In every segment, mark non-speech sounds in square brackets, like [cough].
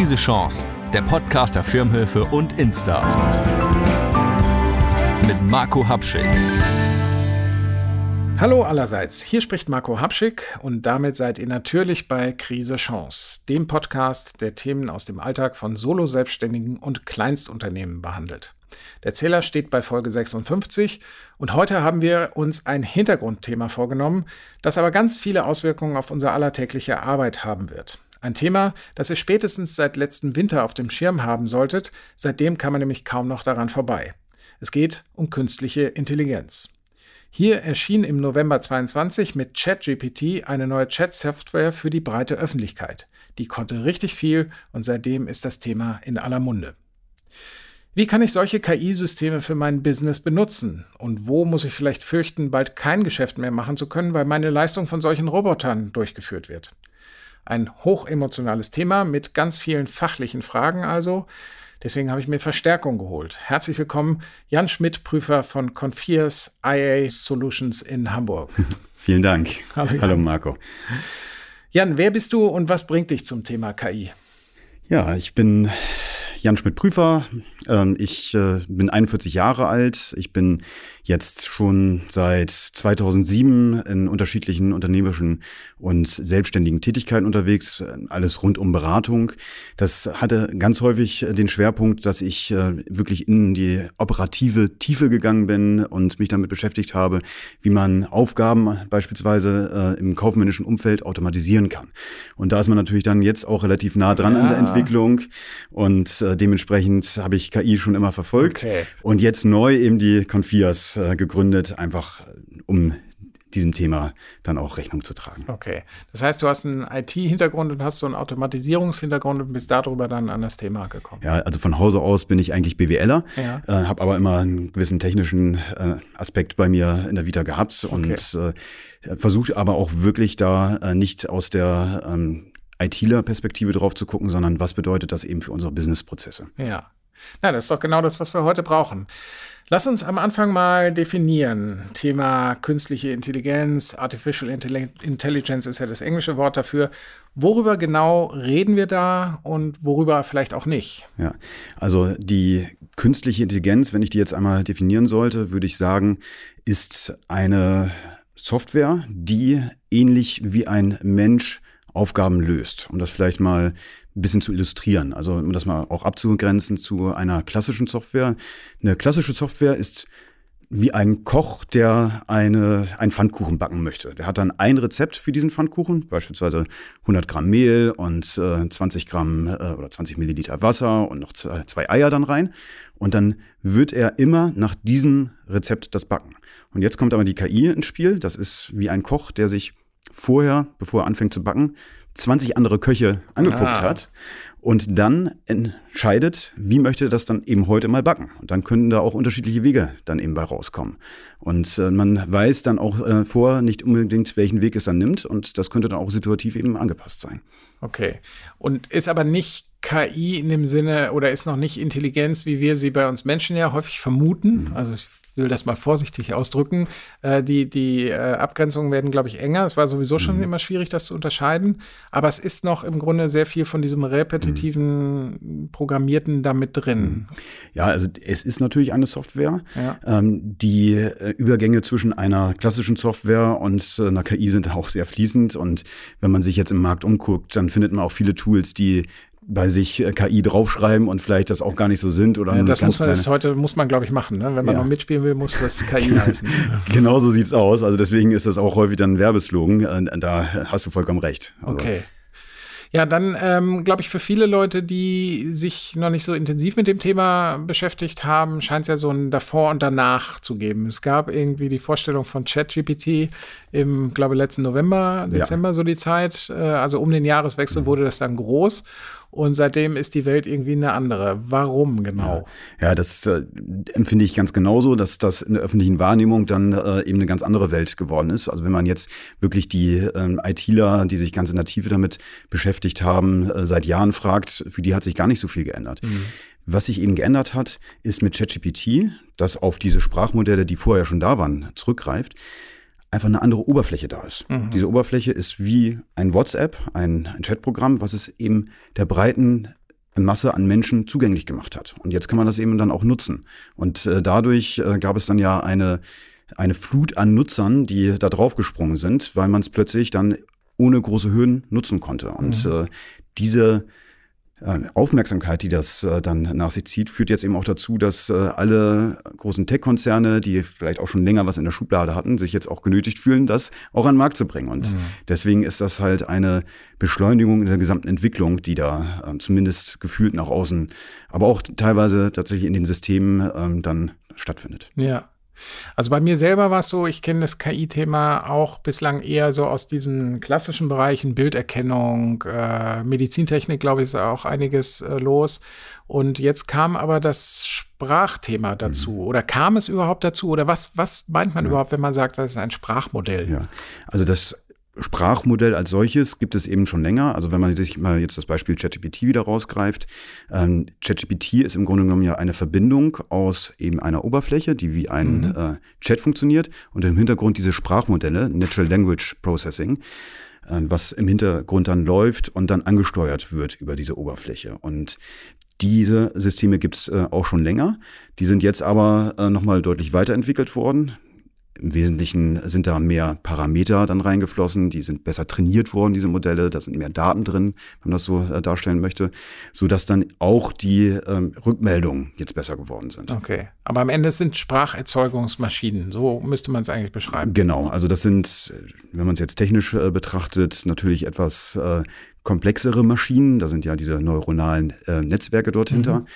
Krise Chance, der Podcast der Firmenhilfe und Instart. Mit Marco Habschick. Hallo allerseits, hier spricht Marco Habschick und damit seid ihr natürlich bei Krise Chance, dem Podcast, der Themen aus dem Alltag von Solo-Selbstständigen und Kleinstunternehmen behandelt. Der Zähler steht bei Folge 56 und heute haben wir uns ein Hintergrundthema vorgenommen, das aber ganz viele Auswirkungen auf unser allertägliche Arbeit haben wird. Ein Thema, das ihr spätestens seit letztem Winter auf dem Schirm haben solltet, seitdem kann man nämlich kaum noch daran vorbei. Es geht um künstliche Intelligenz. Hier erschien im November 22 mit ChatGPT eine neue Chat-Software für die breite Öffentlichkeit. Die konnte richtig viel und seitdem ist das Thema in aller Munde. Wie kann ich solche KI-Systeme für mein Business benutzen? Und wo muss ich vielleicht fürchten, bald kein Geschäft mehr machen zu können, weil meine Leistung von solchen Robotern durchgeführt wird? Ein hochemotionales Thema mit ganz vielen fachlichen Fragen also. Deswegen habe ich mir Verstärkung geholt. Herzlich willkommen, Jan Schmidt, Prüfer von Confiers IA Solutions in Hamburg. [laughs] Vielen Dank. Hallo, Hallo Marco. Jan, wer bist du und was bringt dich zum Thema KI? Ja, ich bin Jan Schmidt-Prüfer. Ähm, ich äh, bin 41 Jahre alt. Ich bin jetzt schon seit 2007 in unterschiedlichen unternehmerischen und selbstständigen Tätigkeiten unterwegs, alles rund um Beratung. Das hatte ganz häufig den Schwerpunkt, dass ich äh, wirklich in die operative Tiefe gegangen bin und mich damit beschäftigt habe, wie man Aufgaben beispielsweise äh, im kaufmännischen Umfeld automatisieren kann. Und da ist man natürlich dann jetzt auch relativ nah dran ja. an der Entwicklung und äh, dementsprechend habe ich KI schon immer verfolgt okay. und jetzt neu eben die Confias äh, gegründet, einfach um diesem Thema dann auch Rechnung zu tragen. Okay. Das heißt, du hast einen IT-Hintergrund und hast so einen Automatisierungshintergrund und bist darüber dann an das Thema gekommen. Ja, also von Hause aus bin ich eigentlich BWLer, ja. äh, habe aber immer einen gewissen technischen äh, Aspekt bei mir in der Vita gehabt okay. und äh, versuche aber auch wirklich da äh, nicht aus der ähm, ITler-Perspektive drauf zu gucken, sondern was bedeutet das eben für unsere Businessprozesse. Ja. Na, das ist doch genau das, was wir heute brauchen. Lass uns am Anfang mal definieren. Thema künstliche Intelligenz, Artificial Intelligence ist ja das englische Wort dafür. Worüber genau reden wir da und worüber vielleicht auch nicht? Ja, also die künstliche Intelligenz, wenn ich die jetzt einmal definieren sollte, würde ich sagen, ist eine Software, die ähnlich wie ein Mensch Aufgaben löst. Um das vielleicht mal ein bisschen zu illustrieren. Also um das mal auch abzugrenzen zu einer klassischen Software. Eine klassische Software ist wie ein Koch, der eine, einen Pfannkuchen backen möchte. Der hat dann ein Rezept für diesen Pfannkuchen, beispielsweise 100 Gramm Mehl und äh, 20 Gramm äh, oder 20 Milliliter Wasser und noch zwei, zwei Eier dann rein. Und dann wird er immer nach diesem Rezept das backen. Und jetzt kommt aber die KI ins Spiel. Das ist wie ein Koch, der sich vorher, bevor er anfängt zu backen, 20 andere Köche angeguckt ah. hat und dann entscheidet, wie möchte das dann eben heute mal backen. Und dann können da auch unterschiedliche Wege dann eben bei rauskommen. Und äh, man weiß dann auch äh, vor nicht unbedingt, welchen Weg es dann nimmt und das könnte dann auch situativ eben angepasst sein. Okay. Und ist aber nicht KI in dem Sinne oder ist noch nicht Intelligenz, wie wir sie bei uns Menschen ja häufig vermuten. Mhm. Also ich will das mal vorsichtig ausdrücken. Äh, die die äh, Abgrenzungen werden, glaube ich, enger. Es war sowieso schon mhm. immer schwierig, das zu unterscheiden. Aber es ist noch im Grunde sehr viel von diesem repetitiven mhm. Programmierten da mit drin. Mhm. Ja, also es ist natürlich eine Software. Ja. Ähm, die äh, Übergänge zwischen einer klassischen Software und äh, einer KI sind auch sehr fließend. Und wenn man sich jetzt im Markt umguckt, dann findet man auch viele Tools, die bei sich äh, KI draufschreiben und vielleicht das auch gar nicht so sind oder ja, das muss man das heute muss man glaube ich machen ne? wenn man ja. noch mitspielen will muss das KI [laughs] heißen genau so sieht's aus also deswegen ist das auch häufig dann ein Werbeslogan äh, da hast du vollkommen recht also, okay ja, dann ähm, glaube ich, für viele Leute, die sich noch nicht so intensiv mit dem Thema beschäftigt haben, scheint es ja so ein Davor und Danach zu geben. Es gab irgendwie die Vorstellung von ChatGPT im, glaube letzten November, Dezember ja. so die Zeit. Äh, also um den Jahreswechsel mhm. wurde das dann groß. Und seitdem ist die Welt irgendwie eine andere. Warum genau? Ja, ja das äh, empfinde ich ganz genauso, dass das in der öffentlichen Wahrnehmung dann äh, eben eine ganz andere Welt geworden ist. Also wenn man jetzt wirklich die ähm, ITler, die sich ganz in der Tiefe damit beschäftigt haben, äh, seit Jahren fragt, für die hat sich gar nicht so viel geändert. Mhm. Was sich eben geändert hat, ist mit ChatGPT, das auf diese Sprachmodelle, die vorher schon da waren, zurückgreift einfach eine andere Oberfläche da ist. Mhm. Diese Oberfläche ist wie ein WhatsApp, ein, ein Chatprogramm, was es eben der breiten Masse an Menschen zugänglich gemacht hat. Und jetzt kann man das eben dann auch nutzen. Und äh, dadurch äh, gab es dann ja eine, eine Flut an Nutzern, die da draufgesprungen sind, weil man es plötzlich dann ohne große Hürden nutzen konnte. Und mhm. äh, diese Aufmerksamkeit, die das äh, dann nach sich zieht, führt jetzt eben auch dazu, dass äh, alle großen Tech-Konzerne, die vielleicht auch schon länger was in der Schublade hatten, sich jetzt auch genötigt fühlen, das auch an den Markt zu bringen. Und mhm. deswegen ist das halt eine Beschleunigung in der gesamten Entwicklung, die da ähm, zumindest gefühlt nach außen, aber auch teilweise tatsächlich in den Systemen ähm, dann stattfindet. Ja. Also bei mir selber war es so, ich kenne das KI-Thema auch bislang eher so aus diesen klassischen Bereichen, Bilderkennung, äh, Medizintechnik, glaube ich, ist auch einiges äh, los. Und jetzt kam aber das Sprachthema dazu. Mhm. Oder kam es überhaupt dazu? Oder was, was meint man ja. überhaupt, wenn man sagt, das ist ein Sprachmodell? Ja, also das Sprachmodell als solches gibt es eben schon länger. Also wenn man sich mal jetzt das Beispiel ChatGPT wieder rausgreift, ähm, ChatGPT ist im Grunde genommen ja eine Verbindung aus eben einer Oberfläche, die wie ein mhm. äh, Chat funktioniert und im Hintergrund diese Sprachmodelle, Natural Language Processing, äh, was im Hintergrund dann läuft und dann angesteuert wird über diese Oberfläche. Und diese Systeme gibt es äh, auch schon länger. Die sind jetzt aber äh, nochmal deutlich weiterentwickelt worden. Im Wesentlichen sind da mehr Parameter dann reingeflossen, die sind besser trainiert worden, diese Modelle, da sind mehr Daten drin, wenn man das so äh, darstellen möchte, sodass dann auch die ähm, Rückmeldungen jetzt besser geworden sind. Okay, aber am Ende sind Spracherzeugungsmaschinen, so müsste man es eigentlich beschreiben. Genau, also das sind, wenn man es jetzt technisch äh, betrachtet, natürlich etwas äh, komplexere Maschinen, da sind ja diese neuronalen äh, Netzwerke dort hinter. Mhm.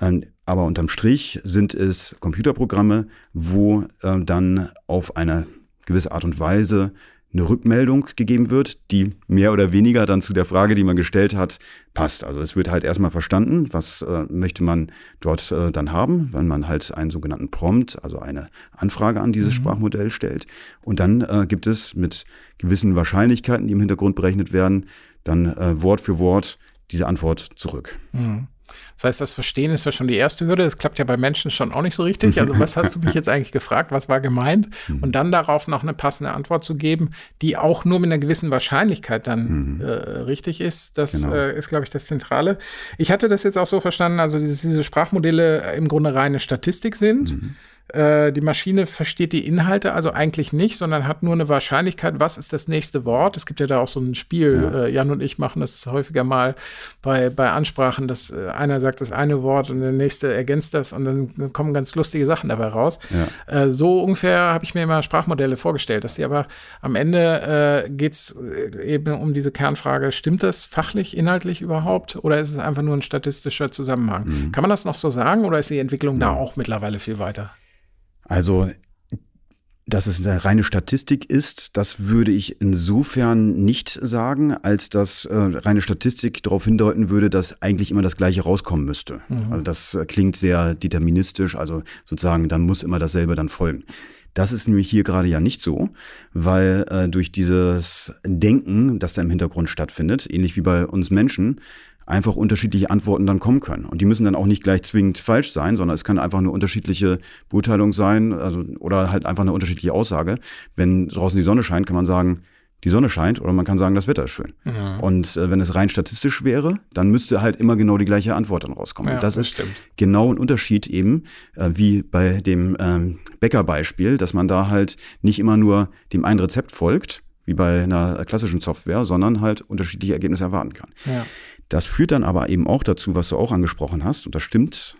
Ähm, aber unterm Strich sind es Computerprogramme, wo äh, dann auf eine gewisse Art und Weise eine Rückmeldung gegeben wird, die mehr oder weniger dann zu der Frage, die man gestellt hat, passt. Also es wird halt erstmal verstanden, was äh, möchte man dort äh, dann haben, wenn man halt einen sogenannten Prompt, also eine Anfrage an dieses mhm. Sprachmodell stellt. Und dann äh, gibt es mit gewissen Wahrscheinlichkeiten, die im Hintergrund berechnet werden, dann äh, Wort für Wort diese Antwort zurück. Mhm. Das heißt, das Verstehen ist ja schon die erste Hürde. Das klappt ja bei Menschen schon auch nicht so richtig. Also, was hast du mich jetzt eigentlich gefragt? Was war gemeint? Mhm. Und dann darauf noch eine passende Antwort zu geben, die auch nur mit einer gewissen Wahrscheinlichkeit dann mhm. äh, richtig ist, das genau. äh, ist, glaube ich, das Zentrale. Ich hatte das jetzt auch so verstanden, also dass diese Sprachmodelle im Grunde reine Statistik sind. Mhm. Äh, die Maschine versteht die Inhalte also eigentlich nicht, sondern hat nur eine Wahrscheinlichkeit, was ist das nächste Wort. Es gibt ja da auch so ein Spiel, ja. äh, Jan und ich machen das häufiger mal bei, bei Ansprachen, dass äh, einer sagt das eine Wort und der nächste ergänzt das und dann kommen ganz lustige Sachen dabei raus. Ja. So ungefähr habe ich mir immer Sprachmodelle vorgestellt, dass die aber am Ende geht es eben um diese Kernfrage, stimmt das fachlich, inhaltlich überhaupt oder ist es einfach nur ein statistischer Zusammenhang? Mhm. Kann man das noch so sagen oder ist die Entwicklung ja. da auch mittlerweile viel weiter? Also dass es eine reine Statistik ist, das würde ich insofern nicht sagen, als dass äh, reine Statistik darauf hindeuten würde, dass eigentlich immer das Gleiche rauskommen müsste. Mhm. Also das äh, klingt sehr deterministisch, also sozusagen, dann muss immer dasselbe dann folgen. Das ist nämlich hier gerade ja nicht so, weil äh, durch dieses Denken, das da im Hintergrund stattfindet, ähnlich wie bei uns Menschen, einfach unterschiedliche Antworten dann kommen können. Und die müssen dann auch nicht gleich zwingend falsch sein, sondern es kann einfach eine unterschiedliche Beurteilung sein also, oder halt einfach eine unterschiedliche Aussage. Wenn draußen die Sonne scheint, kann man sagen, die Sonne scheint oder man kann sagen, das Wetter ist schön. Ja. Und äh, wenn es rein statistisch wäre, dann müsste halt immer genau die gleiche Antwort dann rauskommen. Ja, Und das, das ist stimmt. genau ein Unterschied eben, äh, wie bei dem ähm, Bäckerbeispiel, dass man da halt nicht immer nur dem einen Rezept folgt, wie bei einer klassischen Software, sondern halt unterschiedliche Ergebnisse erwarten kann. Ja. Das führt dann aber eben auch dazu, was du auch angesprochen hast, und das stimmt,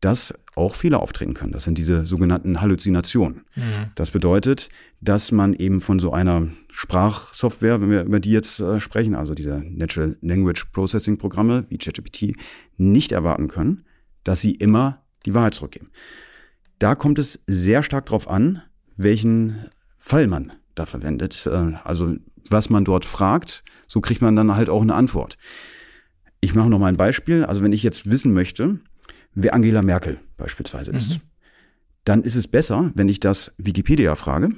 dass auch Fehler auftreten können. Das sind diese sogenannten Halluzinationen. Mhm. Das bedeutet, dass man eben von so einer Sprachsoftware, wenn wir über die jetzt äh, sprechen, also diese Natural Language Processing Programme wie ChatGPT, nicht erwarten können, dass sie immer die Wahrheit zurückgeben. Da kommt es sehr stark darauf an, welchen Fall man da verwendet. Äh, also was man dort fragt, so kriegt man dann halt auch eine Antwort. Ich mache noch mal ein Beispiel. Also wenn ich jetzt wissen möchte, wer Angela Merkel beispielsweise ist, mhm. dann ist es besser, wenn ich das Wikipedia frage,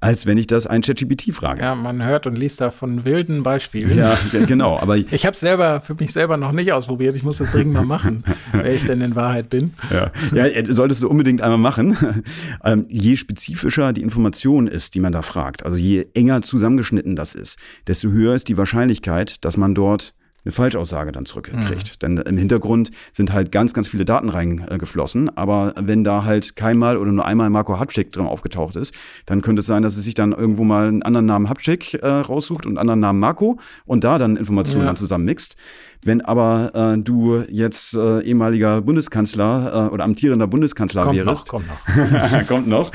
als wenn ich das ein ChatGPT frage. Ja, man hört und liest da von wilden Beispielen. Ja, genau. Aber [laughs] ich habe es selber für mich selber noch nicht ausprobiert. Ich muss das dringend mal machen, [laughs] wer ich denn in Wahrheit bin. Ja, ja solltest du unbedingt einmal machen. [laughs] Ähm, je spezifischer die Information ist, die man da fragt, also je enger zusammengeschnitten das ist, desto höher ist die Wahrscheinlichkeit, dass man dort eine Falschaussage dann zurückkriegt. Mhm. Denn im Hintergrund sind halt ganz, ganz viele Daten reingeflossen. Aber wenn da halt keinmal oder nur einmal Marco Hatschik drin aufgetaucht ist, dann könnte es sein, dass es sich dann irgendwo mal einen anderen Namen Hatschik äh, raussucht und einen anderen Namen Marco und da dann Informationen ja. dann zusammenmixt. Wenn aber äh, du jetzt äh, ehemaliger Bundeskanzler äh, oder amtierender Bundeskanzler kommt wärst, noch, kommt noch, [laughs] kommt noch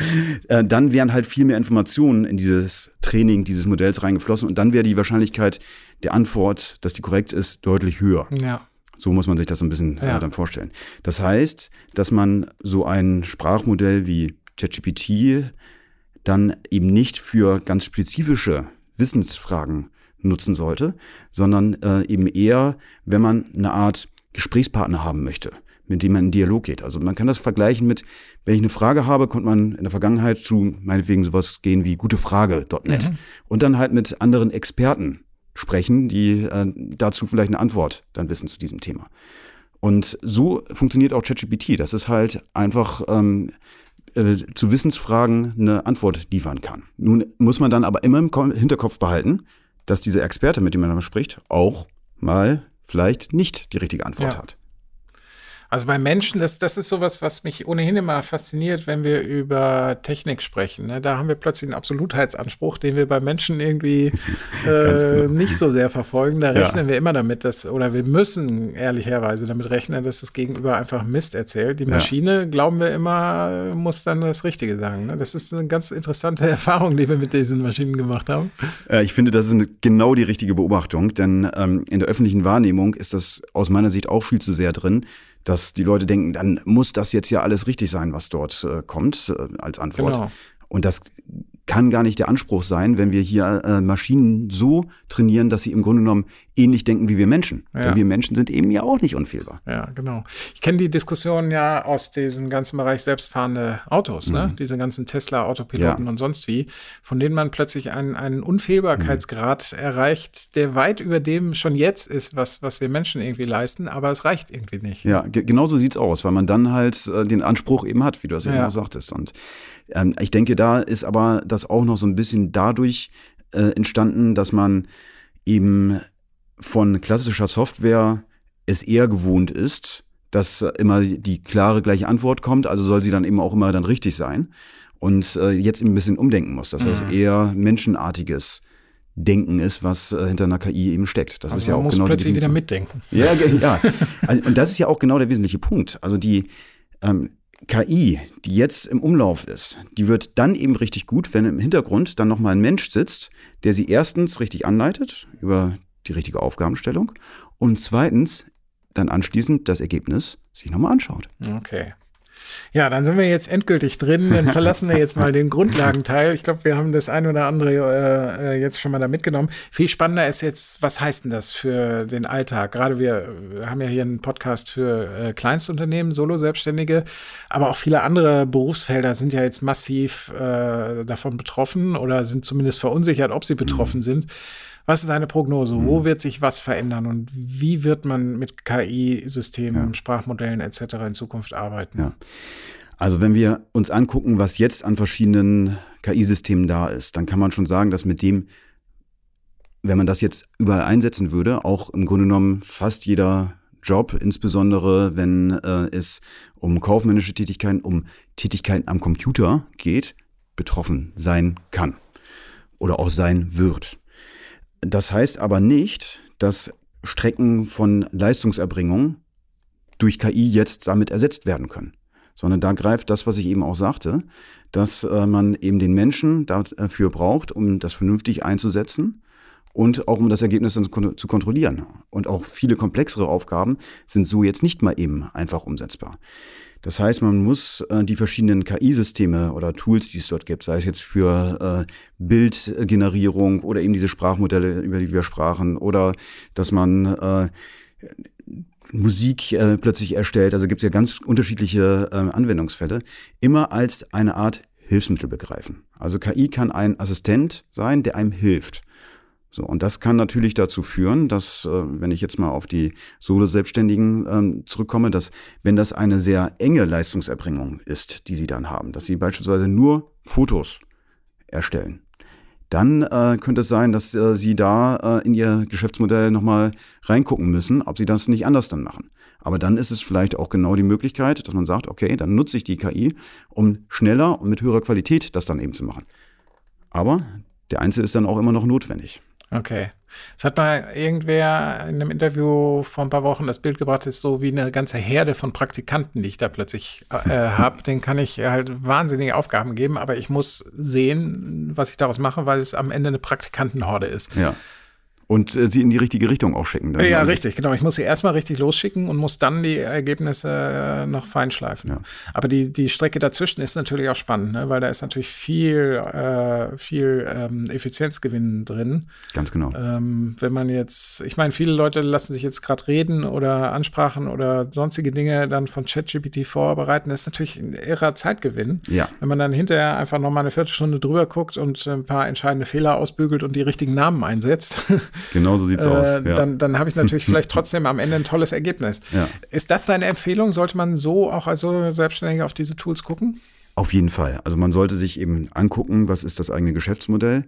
äh, dann wären halt viel mehr Informationen in dieses Training dieses Modells reingeflossen und dann wäre die Wahrscheinlichkeit der Antwort, dass die korrekt ist, deutlich höher. Ja. So muss man sich das so ein bisschen äh, ja. dann vorstellen. Das heißt, dass man so ein Sprachmodell wie ChatGPT dann eben nicht für ganz spezifische Wissensfragen nutzen sollte, sondern äh, eben eher, wenn man eine Art Gesprächspartner haben möchte, mit dem man in Dialog geht. Also man kann das vergleichen mit, wenn ich eine Frage habe, konnte man in der Vergangenheit zu meinetwegen sowas gehen wie gutefrage.net mhm. und dann halt mit anderen Experten sprechen, die äh, dazu vielleicht eine Antwort dann wissen zu diesem Thema. Und so funktioniert auch ChatGPT. Das ist halt einfach ähm, äh, zu Wissensfragen eine Antwort liefern kann. Nun muss man dann aber immer im Hinterkopf behalten, dass dieser Experte, mit dem man dann spricht, auch mal vielleicht nicht die richtige Antwort ja. hat. Also bei Menschen, das, das ist sowas, was mich ohnehin immer fasziniert, wenn wir über Technik sprechen. Ne? Da haben wir plötzlich einen Absolutheitsanspruch, den wir bei Menschen irgendwie [laughs] äh, genau. nicht so sehr verfolgen. Da rechnen ja. wir immer damit, dass, oder wir müssen ehrlicherweise damit rechnen, dass das Gegenüber einfach Mist erzählt. Die Maschine, ja. glauben wir immer, muss dann das Richtige sagen. Ne? Das ist eine ganz interessante [laughs] Erfahrung, die wir mit diesen Maschinen gemacht haben. Äh, ich finde, das ist genau die richtige Beobachtung, denn ähm, in der öffentlichen Wahrnehmung ist das aus meiner Sicht auch viel zu sehr drin dass die Leute denken, dann muss das jetzt ja alles richtig sein, was dort äh, kommt äh, als Antwort. Genau. Und das kann gar nicht der Anspruch sein, wenn wir hier äh, Maschinen so trainieren, dass sie im Grunde genommen ähnlich denken wie wir Menschen. Ja. Denn wir Menschen sind eben ja auch nicht unfehlbar. Ja, genau. Ich kenne die Diskussion ja aus diesem ganzen Bereich selbstfahrende Autos, ne? mhm. ne? Diese ganzen Tesla-Autopiloten ja. und sonst wie, von denen man plötzlich einen, einen Unfehlbarkeitsgrad mhm. erreicht, der weit über dem schon jetzt ist, was, was wir Menschen irgendwie leisten, aber es reicht irgendwie nicht. Ja, genau so sieht es aus, weil man dann halt äh, den Anspruch eben hat, wie du das ja. eben auch sagtest. Und ähm, ich denke, da ist aber das auch noch so ein bisschen dadurch äh, entstanden, dass man eben von klassischer Software es eher gewohnt ist, dass immer die klare gleiche Antwort kommt, also soll sie dann eben auch immer dann richtig sein. Und äh, jetzt ein bisschen umdenken muss, dass mhm. das eher menschenartiges Denken ist, was äh, hinter einer KI eben steckt. Das also ist ja auch muss genau plötzlich wieder mitdenken. Ja, ja. [laughs] Und das ist ja auch genau der wesentliche Punkt. Also die ähm, KI, die jetzt im Umlauf ist, die wird dann eben richtig gut, wenn im Hintergrund dann nochmal ein Mensch sitzt, der sie erstens richtig anleitet über die richtige Aufgabenstellung und zweitens dann anschließend das Ergebnis sich nochmal anschaut. Okay. Ja, dann sind wir jetzt endgültig drin. Dann verlassen wir jetzt mal den Grundlagenteil. Ich glaube, wir haben das ein oder andere äh, äh, jetzt schon mal da mitgenommen. Viel spannender ist jetzt, was heißt denn das für den Alltag? Gerade wir haben ja hier einen Podcast für äh, Kleinstunternehmen, Solo-Selbstständige, aber auch viele andere Berufsfelder sind ja jetzt massiv äh, davon betroffen oder sind zumindest verunsichert, ob sie betroffen mhm. sind. Was ist deine Prognose? Wo hm. wird sich was verändern und wie wird man mit KI-Systemen, ja. Sprachmodellen etc. in Zukunft arbeiten? Ja. Also wenn wir uns angucken, was jetzt an verschiedenen KI-Systemen da ist, dann kann man schon sagen, dass mit dem, wenn man das jetzt überall einsetzen würde, auch im Grunde genommen fast jeder Job, insbesondere wenn äh, es um kaufmännische Tätigkeiten, um Tätigkeiten am Computer geht, betroffen sein kann oder auch sein wird. Das heißt aber nicht, dass Strecken von Leistungserbringung durch KI jetzt damit ersetzt werden können. Sondern da greift das, was ich eben auch sagte, dass äh, man eben den Menschen dafür braucht, um das vernünftig einzusetzen und auch um das Ergebnis dann zu kontrollieren. Und auch viele komplexere Aufgaben sind so jetzt nicht mal eben einfach umsetzbar. Das heißt, man muss äh, die verschiedenen KI-Systeme oder Tools, die es dort gibt, sei es jetzt für äh, Bildgenerierung oder eben diese Sprachmodelle, über die wir sprachen, oder dass man äh, Musik äh, plötzlich erstellt, also gibt es ja ganz unterschiedliche äh, Anwendungsfälle, immer als eine Art Hilfsmittel begreifen. Also KI kann ein Assistent sein, der einem hilft. So, und das kann natürlich dazu führen, dass, äh, wenn ich jetzt mal auf die Solo-Selbstständigen ähm, zurückkomme, dass, wenn das eine sehr enge Leistungserbringung ist, die sie dann haben, dass sie beispielsweise nur Fotos erstellen, dann äh, könnte es sein, dass äh, Sie da äh, in Ihr Geschäftsmodell nochmal reingucken müssen, ob Sie das nicht anders dann machen. Aber dann ist es vielleicht auch genau die Möglichkeit, dass man sagt, okay, dann nutze ich die KI, um schneller und mit höherer Qualität das dann eben zu machen. Aber der Einzel ist dann auch immer noch notwendig. Okay. Es hat mal irgendwer in einem Interview vor ein paar Wochen das Bild gebracht, ist so wie eine ganze Herde von Praktikanten, die ich da plötzlich äh, habe. Den kann ich halt wahnsinnige Aufgaben geben, aber ich muss sehen, was ich daraus mache, weil es am Ende eine Praktikantenhorde ist. Ja und äh, sie in die richtige Richtung auch schicken. ja, richtig, genau. Ich muss sie erstmal richtig losschicken und muss dann die Ergebnisse äh, noch feinschleifen. Ja. Aber die, die Strecke dazwischen ist natürlich auch spannend, ne? weil da ist natürlich viel, äh, viel ähm, Effizienzgewinn drin. Ganz genau. Ähm, wenn man jetzt, ich meine, viele Leute lassen sich jetzt gerade reden oder Ansprachen oder sonstige Dinge dann von ChatGPT vorbereiten. Das ist natürlich ein irrer Zeitgewinn. Ja. Wenn man dann hinterher einfach noch mal eine Viertelstunde drüber guckt und ein paar entscheidende Fehler ausbügelt und die richtigen Namen einsetzt. [laughs] Genau so sieht es äh, aus. Ja. Dann, dann habe ich natürlich vielleicht trotzdem am Ende ein tolles Ergebnis. Ja. Ist das deine Empfehlung? Sollte man so auch als Selbstständiger auf diese Tools gucken? Auf jeden Fall. Also man sollte sich eben angucken, was ist das eigene Geschäftsmodell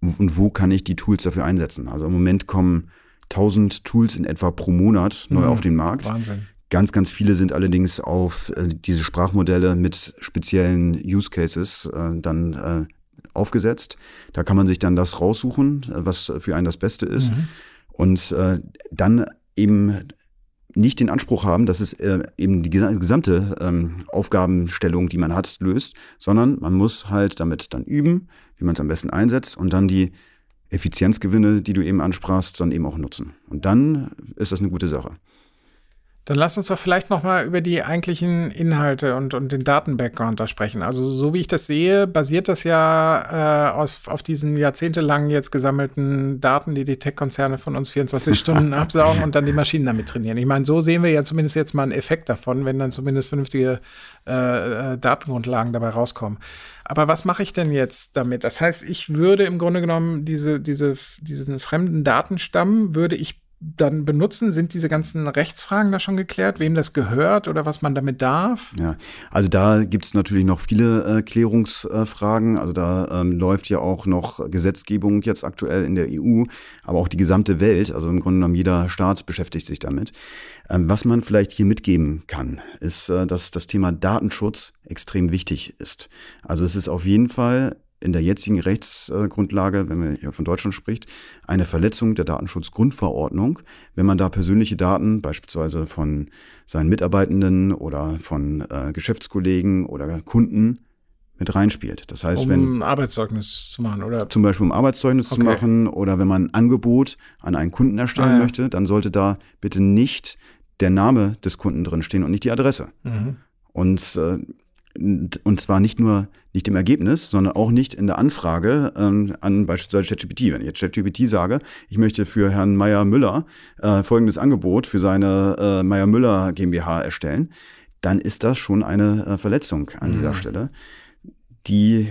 und wo kann ich die Tools dafür einsetzen. Also im Moment kommen 1000 Tools in etwa pro Monat neu mhm. auf den Markt. Wahnsinn. Ganz, ganz viele sind allerdings auf äh, diese Sprachmodelle mit speziellen Use Cases äh, dann äh, aufgesetzt. Da kann man sich dann das raussuchen, was für einen das Beste ist. Mhm. Und äh, dann eben nicht den Anspruch haben, dass es äh, eben die gesamte ähm, Aufgabenstellung, die man hat, löst, sondern man muss halt damit dann üben, wie man es am besten einsetzt und dann die Effizienzgewinne, die du eben ansprachst, dann eben auch nutzen. Und dann ist das eine gute Sache. Dann lass uns doch vielleicht noch mal über die eigentlichen Inhalte und, und den Daten-Background da sprechen. Also so wie ich das sehe, basiert das ja äh, auf, auf diesen jahrzehntelang jetzt gesammelten Daten, die die Tech-Konzerne von uns 24 Stunden [laughs] absaugen und dann die Maschinen damit trainieren. Ich meine, so sehen wir ja zumindest jetzt mal einen Effekt davon, wenn dann zumindest vernünftige äh, äh Datengrundlagen dabei rauskommen. Aber was mache ich denn jetzt damit? Das heißt, ich würde im Grunde genommen diese, diese, diesen fremden Datenstamm würde ich dann benutzen? Sind diese ganzen Rechtsfragen da schon geklärt, wem das gehört oder was man damit darf? Ja, also da gibt es natürlich noch viele äh, Klärungsfragen. also da ähm, läuft ja auch noch Gesetzgebung jetzt aktuell in der EU, aber auch die gesamte Welt, also im Grunde genommen jeder Staat beschäftigt sich damit. Ähm, was man vielleicht hier mitgeben kann, ist, äh, dass das Thema Datenschutz extrem wichtig ist. Also es ist auf jeden Fall in der jetzigen Rechtsgrundlage, wenn man hier von Deutschland spricht, eine Verletzung der Datenschutzgrundverordnung, wenn man da persönliche Daten beispielsweise von seinen Mitarbeitenden oder von äh, Geschäftskollegen oder Kunden mit reinspielt. Das heißt, um wenn um Arbeitszeugnis zu machen oder zum Beispiel um Arbeitszeugnis okay. zu machen oder wenn man ein Angebot an einen Kunden erstellen ah, ja. möchte, dann sollte da bitte nicht der Name des Kunden drin stehen und nicht die Adresse. Mhm. Und äh, und zwar nicht nur nicht im Ergebnis, sondern auch nicht in der Anfrage ähm, an beispielsweise ChatGPT. Wenn ich jetzt ChatGPT sage, ich möchte für Herrn Meyer Müller äh, folgendes Angebot für seine äh, Meyer Müller GmbH erstellen, dann ist das schon eine äh, Verletzung an mhm. dieser Stelle, die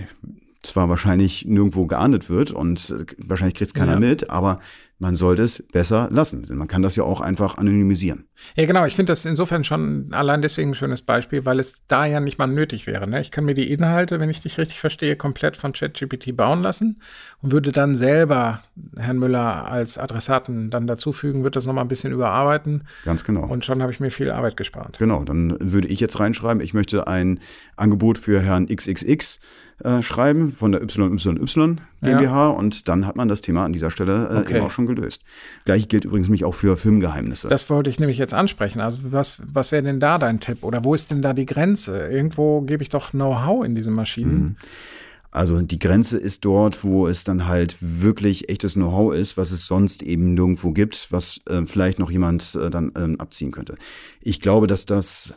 zwar wahrscheinlich nirgendwo geahndet wird und äh, wahrscheinlich kriegt es keiner ja. mit, aber man sollte es besser lassen. Denn man kann das ja auch einfach anonymisieren. Ja, genau. Ich finde das insofern schon allein deswegen ein schönes Beispiel, weil es da ja nicht mal nötig wäre. Ne? Ich kann mir die Inhalte, wenn ich dich richtig verstehe, komplett von ChatGPT bauen lassen und würde dann selber Herrn Müller als Adressaten dann dazufügen, würde das nochmal ein bisschen überarbeiten. Ganz genau. Und schon habe ich mir viel Arbeit gespart. Genau. Dann würde ich jetzt reinschreiben, ich möchte ein Angebot für Herrn XXX äh, schreiben von der YYY GmbH ja. und dann hat man das Thema an dieser Stelle äh, okay. eben auch schon gelöst. Gleich gilt übrigens mich auch für Firmengeheimnisse. Das wollte ich nämlich jetzt ansprechen. Also was, was wäre denn da dein Tipp oder wo ist denn da die Grenze? Irgendwo gebe ich doch Know-how in diese Maschinen. Mhm. Also die Grenze ist dort, wo es dann halt wirklich echtes Know-how ist, was es sonst eben nirgendwo gibt, was äh, vielleicht noch jemand äh, dann äh, abziehen könnte. Ich glaube, dass das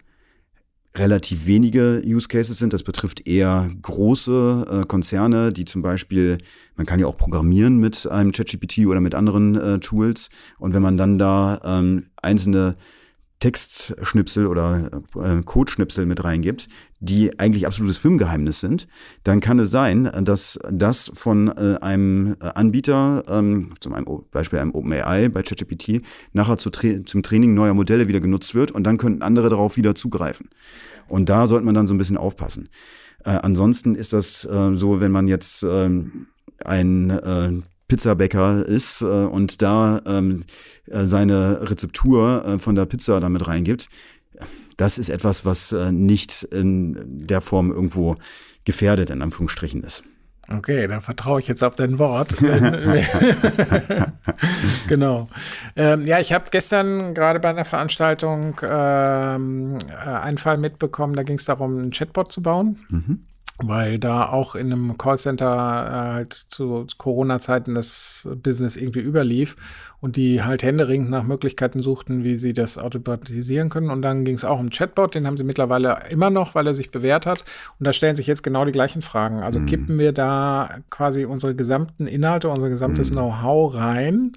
relativ wenige Use Cases sind. Das betrifft eher große äh, Konzerne, die zum Beispiel, man kann ja auch programmieren mit einem ChatGPT oder mit anderen äh, Tools. Und wenn man dann da ähm, einzelne Textschnipsel oder äh, Codeschnipsel mit reingibt, die eigentlich absolutes Firmengeheimnis sind, dann kann es sein, dass das von äh, einem äh, Anbieter, ähm, zum Beispiel einem OpenAI bei ChatGPT, nachher zu tra zum Training neuer Modelle wieder genutzt wird und dann könnten andere darauf wieder zugreifen. Und da sollte man dann so ein bisschen aufpassen. Äh, ansonsten ist das äh, so, wenn man jetzt ähm, ein äh, Pizzabäcker ist äh, und da ähm, äh, seine Rezeptur äh, von der Pizza damit reingibt, das ist etwas, was äh, nicht in der Form irgendwo gefährdet, in Anführungsstrichen ist. Okay, dann vertraue ich jetzt auf dein Wort. [laughs] [laughs] genau. Ähm, ja, ich habe gestern gerade bei einer Veranstaltung ähm, äh, einen Fall mitbekommen, da ging es darum, einen Chatbot zu bauen. Mhm weil da auch in einem Callcenter äh, halt zu Corona-Zeiten das Business irgendwie überlief und die halt händeringend nach Möglichkeiten suchten, wie sie das automatisieren können. Und dann ging es auch um Chatbot, den haben sie mittlerweile immer noch, weil er sich bewährt hat. Und da stellen sich jetzt genau die gleichen Fragen. Also mhm. kippen wir da quasi unsere gesamten Inhalte, unser gesamtes mhm. Know-how rein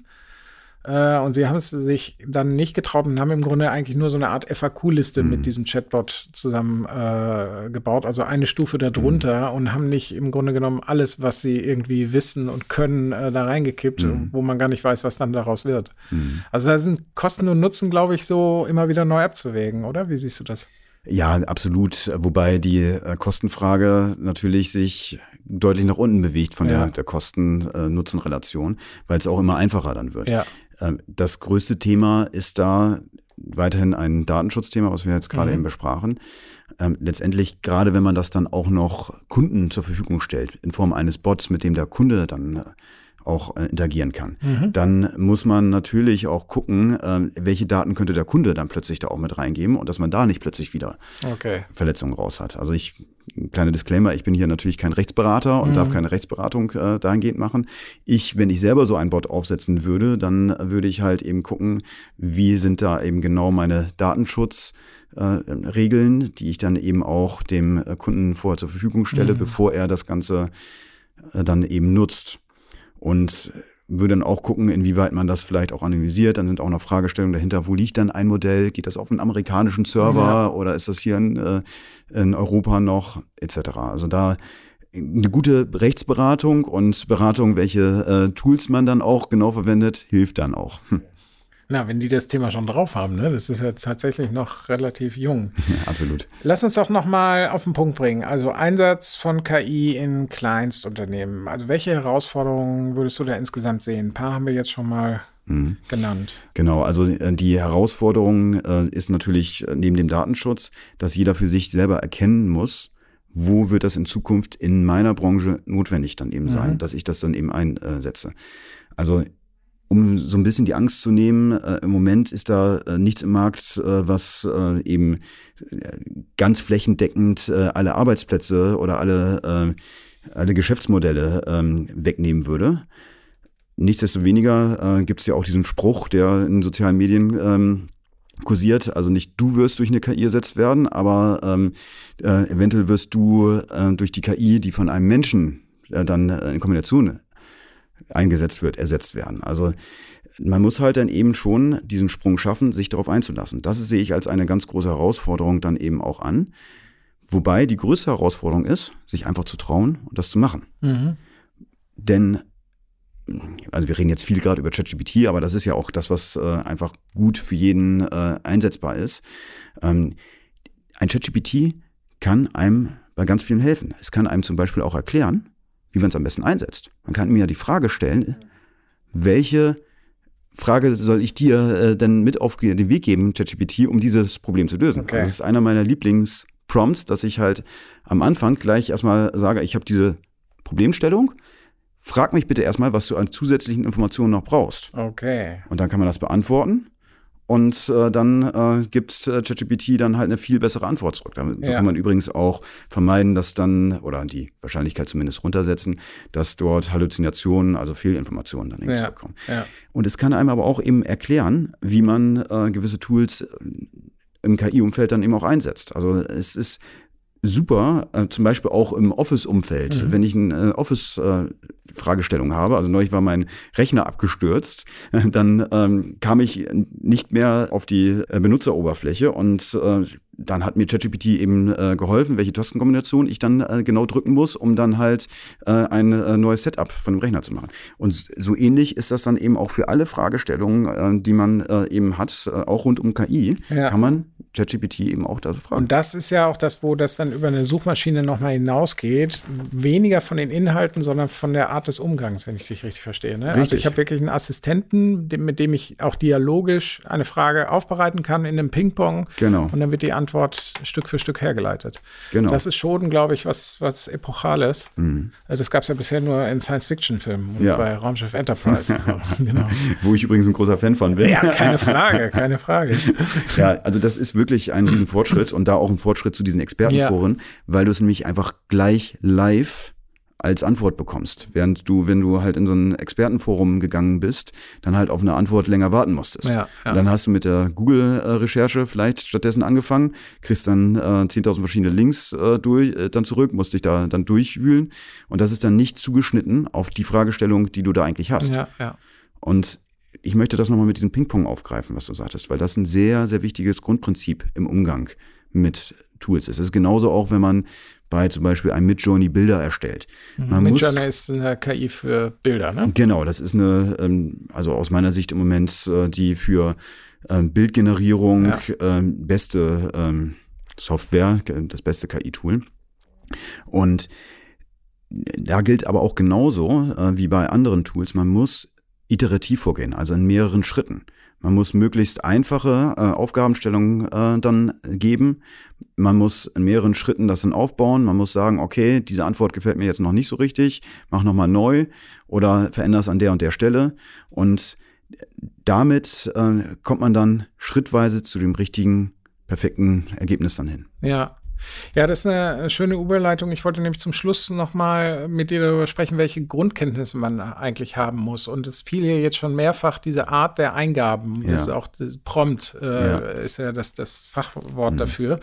äh, und sie haben es sich dann nicht getraut und haben im Grunde eigentlich nur so eine Art FAQ-Liste mhm. mit diesem Chatbot zusammen äh, gebaut, also eine Stufe darunter mhm. und haben nicht im Grunde genommen alles, was sie irgendwie wissen und können, äh, da reingekippt, mhm. wo man gar nicht weiß, was dann daraus wird. Mhm. Also da sind Kosten und Nutzen, glaube ich, so immer wieder neu abzuwägen, oder? Wie siehst du das? Ja, absolut. Wobei die äh, Kostenfrage natürlich sich deutlich nach unten bewegt von ja. der, der Kosten-Nutzen-Relation, weil es auch immer einfacher dann wird. Ja. Ähm, das größte Thema ist da weiterhin ein Datenschutzthema, was wir jetzt gerade mhm. eben besprachen. Ähm, letztendlich, gerade wenn man das dann auch noch Kunden zur Verfügung stellt, in Form eines Bots, mit dem der Kunde dann äh, auch äh, interagieren kann. Mhm. Dann muss man natürlich auch gucken, äh, welche Daten könnte der Kunde dann plötzlich da auch mit reingeben und dass man da nicht plötzlich wieder okay. Verletzungen raus hat. Also ich, kleiner Disclaimer, ich bin hier natürlich kein Rechtsberater und mhm. darf keine Rechtsberatung äh, dahingehend machen. Ich, wenn ich selber so ein Bot aufsetzen würde, dann würde ich halt eben gucken, wie sind da eben genau meine Datenschutzregeln, äh, die ich dann eben auch dem äh, Kunden vorher zur Verfügung stelle, mhm. bevor er das Ganze äh, dann eben nutzt und würde dann auch gucken, inwieweit man das vielleicht auch analysiert. Dann sind auch noch Fragestellungen dahinter, wo liegt dann ein Modell? Geht das auf einen amerikanischen Server ja. oder ist das hier in, äh, in Europa noch etc. Also da eine gute Rechtsberatung und Beratung, welche äh, Tools man dann auch genau verwendet, hilft dann auch. Hm. Na, wenn die das Thema schon drauf haben, ne? das ist ja tatsächlich noch relativ jung. [laughs] Ja, absolut. Lass uns doch noch mal auf den Punkt bringen. Also Einsatz von KI in Kleinstunternehmen. Also welche Herausforderungen würdest du da insgesamt sehen? Ein paar haben wir jetzt schon mal mhm. genannt. Genau, also äh, die Herausforderung äh, ist natürlich äh, neben dem Datenschutz, dass jeder für sich selber erkennen muss, wo wird das in Zukunft in meiner Branche notwendig dann eben sein, mhm. dass ich das dann eben einsetze. Also um so ein bisschen die Angst zu nehmen, äh, im Moment ist da äh, nichts im Markt, äh, was äh, eben äh, ganz flächendeckend äh, alle Arbeitsplätze oder alle, alle Geschäftsmodelle ähm, wegnehmen würde. Nichtsdestoweniger gibt es ja auch diesen Spruch, der in sozialen Medien ähm, kursiert. Also nicht du wirst durch eine KI ersetzt werden, aber ähm, eventuell wirst du durch die KI, die von einem Menschen dann in Kombination eingesetzt wird, ersetzt werden. Also man muss halt dann eben schon diesen Sprung schaffen, sich darauf einzulassen. Das sehe ich als eine ganz große Herausforderung dann eben auch an. Wobei die größte Herausforderung ist, sich einfach zu trauen und das zu machen. Mhm. Denn, also wir reden jetzt viel gerade über ChatGPT, aber das ist ja auch das, was äh, einfach gut für jeden äh, einsetzbar ist. Ähm, ein ChatGPT kann einem bei ganz vielen helfen. Es kann einem zum Beispiel auch erklären, wie man es am besten einsetzt. Man kann mir ja die Frage stellen, welche Frage soll ich dir äh, denn mit auf den Weg geben, ChatGPT, um dieses Problem zu lösen? Okay. Das ist einer meiner Lieblingsprompts, dass ich halt am Anfang gleich erstmal sage, ich habe diese Problemstellung. Frag mich bitte erstmal, was du an zusätzlichen Informationen noch brauchst. Okay. Und dann kann man das beantworten. Und äh, dann äh, gibt äh, ChatGPT dann halt eine viel bessere Antwort zurück. Damit, so kann man übrigens auch vermeiden, dass dann, oder die Wahrscheinlichkeit zumindest runtersetzen, dass dort Halluzinationen, also Fehlinformationen dann eben ja. zurückkommen. Ja. Und es kann einem aber auch eben erklären, wie man äh, gewisse Tools äh, im KI-Umfeld dann eben auch einsetzt. Also es ist super, äh, zum Beispiel auch im Office-Umfeld. Mhm. Wenn ich eine äh, Office-Fragestellung äh, habe, also neulich war mein Rechner abgestürzt, [laughs] dann ähm, kam ich nicht mehr auf die äh, Benutzeroberfläche und äh, dann hat mir ChatGPT eben äh, geholfen, welche Tastenkombination ich dann äh, genau drücken muss, um dann halt äh, ein äh, neues Setup von dem Rechner zu machen. Und so ähnlich ist das dann eben auch für alle Fragestellungen, äh, die man äh, eben hat, auch rund um KI, ja. kann man ChatGPT eben auch da so fragen. Und das ist ja auch das, wo das dann über eine Suchmaschine nochmal hinausgeht. Weniger von den Inhalten, sondern von der Art des Umgangs, wenn ich dich richtig verstehe. Ne? Also ich habe wirklich einen Assistenten, mit dem ich auch dialogisch eine Frage aufbereiten kann in einem Ping-Pong. Genau. Und dann wird die Antwort Stück für Stück hergeleitet. Genau. Das ist schon, glaube ich, was, was Epochales. Mhm. Das gab es ja bisher nur in Science-Fiction-Filmen und Ja. bei Raumschiff Enterprise. [laughs] genau. Wo ich übrigens ein großer Fan von bin. Ja, keine Frage, keine Frage. [laughs] Ja, also das ist wirklich ein Riesenfortschritt und da auch ein Fortschritt zu diesen Expertenforen, weil du es nämlich einfach gleich live als Antwort bekommst. Während du, wenn du halt in so ein Expertenforum gegangen bist, dann halt auf eine Antwort länger warten musstest. Ja, ja. Dann hast du mit der Google-Recherche vielleicht stattdessen angefangen, kriegst dann äh, 10.000 verschiedene Links äh, durch, äh, dann zurück, musst dich da dann durchwühlen. Und das ist dann nicht zugeschnitten auf die Fragestellung, die du da eigentlich hast. Ja, ja. Und ich möchte das nochmal mit diesem Ping-Pong aufgreifen, was du sagtest, weil das ein sehr, sehr wichtiges Grundprinzip im Umgang mit Tools ist. Es ist genauso auch, wenn man bei zum Beispiel einem Midjourney Bilder erstellt. Man muss, Midjourney ist eine KI für Bilder, ne? genau, das ist eine, ähm, also aus meiner Sicht im Moment äh, die für ähm, Bildgenerierung Ja. ähm, beste Software, das beste KI-Tool. Und da gilt aber auch genauso äh, wie bei anderen Tools, man muss iterativ vorgehen, also in mehreren Schritten. Man muss möglichst einfache äh, Aufgabenstellungen äh, dann geben. Man muss in mehreren Schritten das dann aufbauen. Man muss sagen, okay, diese Antwort gefällt mir jetzt noch nicht so richtig, mach nochmal neu oder veränder es an der und der Stelle. Und damit äh, kommt man dann schrittweise zu dem richtigen, perfekten Ergebnis dann hin. Ja. Ja, das ist eine schöne Überleitung. Ich wollte nämlich zum Schluss nochmal mit dir darüber sprechen, welche Grundkenntnisse man eigentlich haben muss. Und es fiel hier jetzt schon mehrfach diese Art der Eingaben. Ja. Das ist auch das Prompt, äh, Ja. ist ja das, das Fachwort dafür.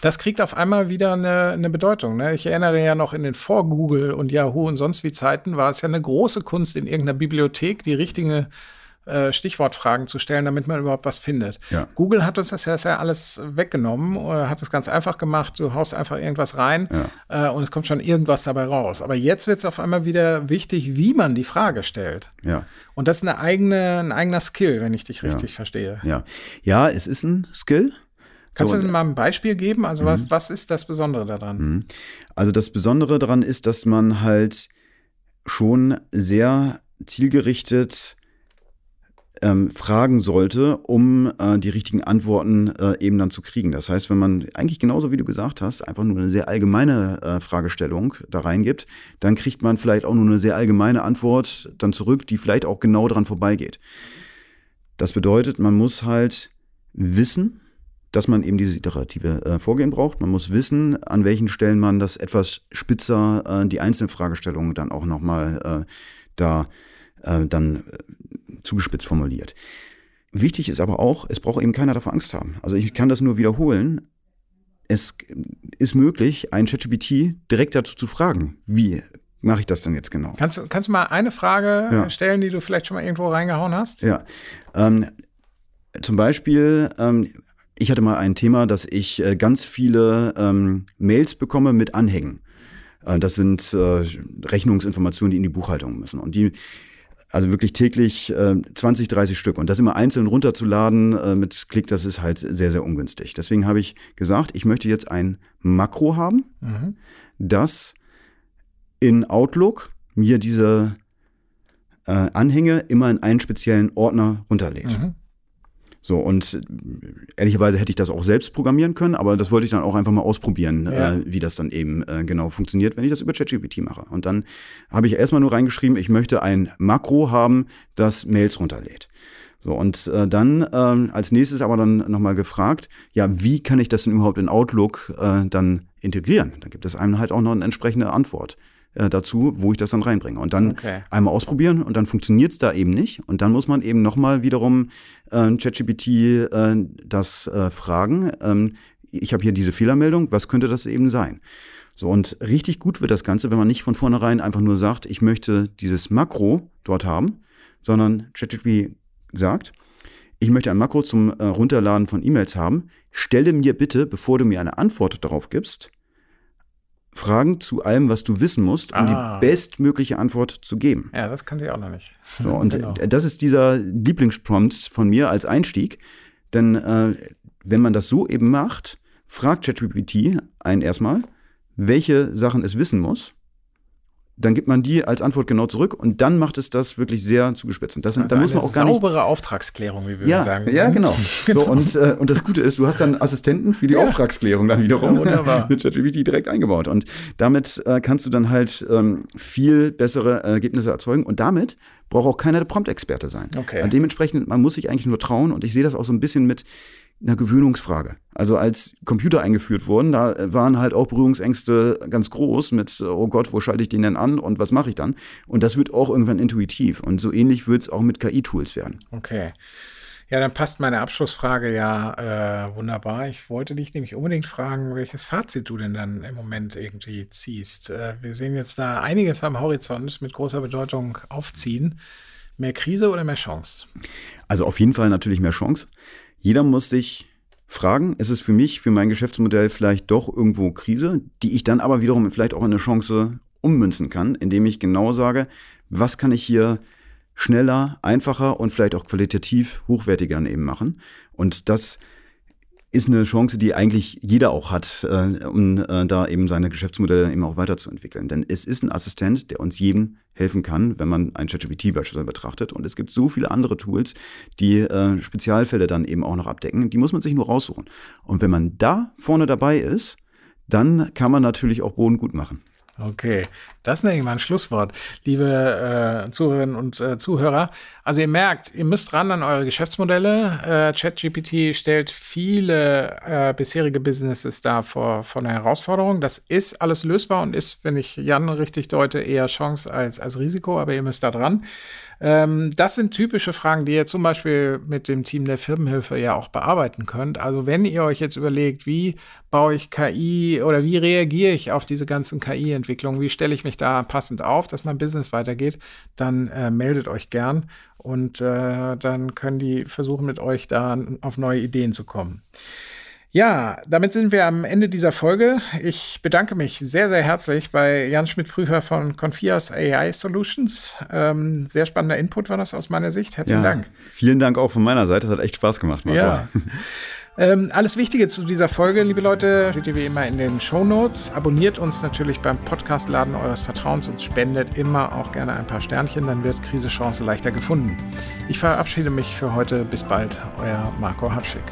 Das kriegt auf einmal wieder eine, eine Bedeutung. Ne? Ich erinnere ja noch in den Vor-Google und Yahoo und sonst wie Zeiten war es ja eine große Kunst in irgendeiner Bibliothek, die richtige äh, Stichwortfragen zu stellen, damit man überhaupt was findet. Ja. Google hat uns das ja, das ja alles weggenommen, äh, hat es ganz einfach gemacht. Du haust einfach irgendwas rein äh, und es kommt schon irgendwas dabei raus. Aber jetzt wird es auf einmal wieder wichtig, wie man die Frage stellt. Ja. Und das ist eine eigene, ein eigener Skill, wenn ich dich richtig verstehe. Ja, ja, es ist ein Skill. Kannst So, du mal ein Beispiel geben? Also was, was ist das Besondere daran? Also das Besondere daran ist, dass man halt schon sehr zielgerichtet ähm, fragen sollte, um äh, die richtigen Antworten äh, eben dann zu kriegen. Das heißt, wenn man eigentlich genauso wie du gesagt hast, einfach nur eine sehr allgemeine äh, Fragestellung da reingibt, dann kriegt man vielleicht auch nur eine sehr allgemeine Antwort dann zurück, die vielleicht auch genau dran vorbeigeht. Das bedeutet, man muss halt wissen, dass man eben dieses iterative äh, Vorgehen braucht. Man muss wissen, an welchen Stellen man das etwas spitzer, äh, die einzelnen Fragestellungen dann auch nochmal äh, da äh, dann äh, zugespitzt formuliert. Wichtig ist aber auch, es braucht eben keiner davor Angst haben. Also ich kann das nur wiederholen. Es ist möglich, einen ChatGPT direkt dazu zu fragen, wie mache ich das denn jetzt genau? Kannst, du- kannst du mal eine Frage Ja. stellen, die du vielleicht schon mal irgendwo reingehauen hast? Ja. Ähm, zum Beispiel, ähm, ich hatte mal ein Thema, dass ich äh, ganz viele ähm, Mails bekomme mit Anhängen. Äh, das sind äh, Rechnungsinformationen, die in die Buchhaltung müssen. Und die, also wirklich täglich äh, 20, 30 Stück. Und das immer einzeln runterzuladen äh, mit Klick, das ist halt sehr, sehr ungünstig. Deswegen habe ich gesagt, ich möchte jetzt ein Makro haben, Mhm. das in Outlook mir diese äh, Anhänge immer in einen speziellen Ordner runterlädt. Mhm. So, und äh, ehrlicherweise hätte ich das auch selbst programmieren können, aber das wollte ich dann auch einfach mal ausprobieren, Ja. äh, wie das dann eben äh, genau funktioniert, wenn ich das über ChatGPT mache. Und dann habe ich erstmal nur reingeschrieben, ich möchte ein Makro haben, das Mails runterlädt. So, und äh, dann ähm, als nächstes aber dann nochmal gefragt, ja, wie kann ich das denn überhaupt in Outlook äh, dann integrieren? Da gibt es einem halt auch noch eine entsprechende Antwort äh, dazu, wo ich das dann reinbringe. Und dann Okay. einmal ausprobieren und dann funktioniert es da eben nicht. Und dann muss man eben nochmal wiederum äh, ChatGPT äh, das äh, fragen. Ähm, ich habe hier diese Fehlermeldung, was könnte das eben sein? So, und richtig gut wird das Ganze, wenn man nicht von vornherein einfach nur sagt, ich möchte dieses Makro dort haben, sondern ChatGPT sagt, ich möchte ein Makro zum äh, Runterladen von E-Mails haben. Stelle mir bitte, bevor du mir eine Antwort darauf gibst, Fragen zu allem, was du wissen musst, um Ah. die bestmögliche Antwort zu geben. Ja, das kannte ich auch noch nicht. So, [laughs] und Genau. das ist dieser Lieblingsprompt von mir als Einstieg. Denn äh, wenn man das so eben macht, fragt ChatGPT einen erstmal, welche Sachen es wissen muss dann gibt man die als Antwort genau zurück und dann macht es das wirklich sehr zugespitzt. Und das, also da muss man auch gar saubere nicht, Auftragsklärung, wie wir ja, sagen. Ja, genau. genau. So, und, äh, und das Gute ist, du hast dann Assistenten für die ja. Auftragsklärung dann wiederum ja, [laughs] mit ChatGPT direkt eingebaut. Und damit äh, kannst du dann halt ähm, viel bessere Ergebnisse erzeugen und damit braucht auch keiner der Prompt-Experte sein. Okay. Und dementsprechend, man muss sich eigentlich nur trauen und ich sehe das auch so ein bisschen mit einer Gewöhnungsfrage. Also als Computer eingeführt wurden, da waren halt auch Berührungsängste ganz groß mit, oh Gott, wo schalte ich den denn an und was mache ich dann? Und das wird auch irgendwann intuitiv. Und so ähnlich wird es auch mit KI-Tools werden. Okay. Ja, dann passt meine Abschlussfrage ja äh, wunderbar. Ich wollte dich nämlich unbedingt fragen, welches Fazit du denn dann im Moment irgendwie ziehst. Äh, wir sehen jetzt da einiges am Horizont mit großer Bedeutung aufziehen. Mehr Krise oder mehr Chance? Also auf jeden Fall natürlich mehr Chance. Jeder muss sich fragen, ist es für mich, für mein Geschäftsmodell vielleicht doch irgendwo Krise, die ich dann aber wiederum vielleicht auch in eine Chance ummünzen kann, indem ich genau sage, was kann ich hier schneller, einfacher und vielleicht auch qualitativ hochwertiger eben machen. Und das ist eine Chance, die eigentlich jeder auch hat, äh, um äh, da eben seine Geschäftsmodelle eben auch weiterzuentwickeln. Denn es ist ein Assistent, der uns jedem helfen kann, wenn man ein ChatGPT beispielsweise betrachtet. Und es gibt so viele andere Tools, die äh, Spezialfälle dann eben auch noch abdecken. Die muss man sich nur raussuchen. Und wenn man da vorne dabei ist, dann kann man natürlich auch Boden gut machen. Okay, das nenne ich mal ein Schlusswort, liebe äh, Zuhörerinnen und äh, Zuhörer. Also ihr merkt, ihr müsst ran an eure Geschäftsmodelle. Äh, ChatGPT stellt viele äh, bisherige Businesses da vor, vor einer Herausforderung. Das ist alles lösbar und ist, wenn ich Jan richtig deute, eher Chance als, als Risiko, aber ihr müsst da dran. Ähm, das sind typische Fragen, die ihr zum Beispiel mit dem Team der Firmenhilfe ja auch bearbeiten könnt. Also wenn ihr euch jetzt überlegt, wie baue ich KI oder wie reagiere ich auf diese ganzen KI-Entwicklungen, wie stelle ich mich da passend auf, dass mein Business weitergeht, dann äh, meldet euch gern und äh, dann können die versuchen mit euch da auf neue Ideen zu kommen. Ja, damit sind wir am Ende dieser Folge. Ich bedanke mich sehr, sehr herzlich bei Jan Schmidt-Prüfer von Confias AI Solutions. Ähm, sehr spannender Input war das aus meiner Sicht. Herzlichen ja, Dank. Vielen Dank auch von meiner Seite. Das hat echt Spaß gemacht. Marco. Ja. [laughs] Ähm, alles Wichtige zu dieser Folge, liebe Leute, seht ihr wie immer in den Show Notes. Abonniert uns natürlich beim Podcast-Laden eures Vertrauens und spendet immer auch gerne ein paar Sternchen, dann wird Krise Chance leichter gefunden. Ich verabschiede mich für heute. Bis bald, euer Marco Habschick.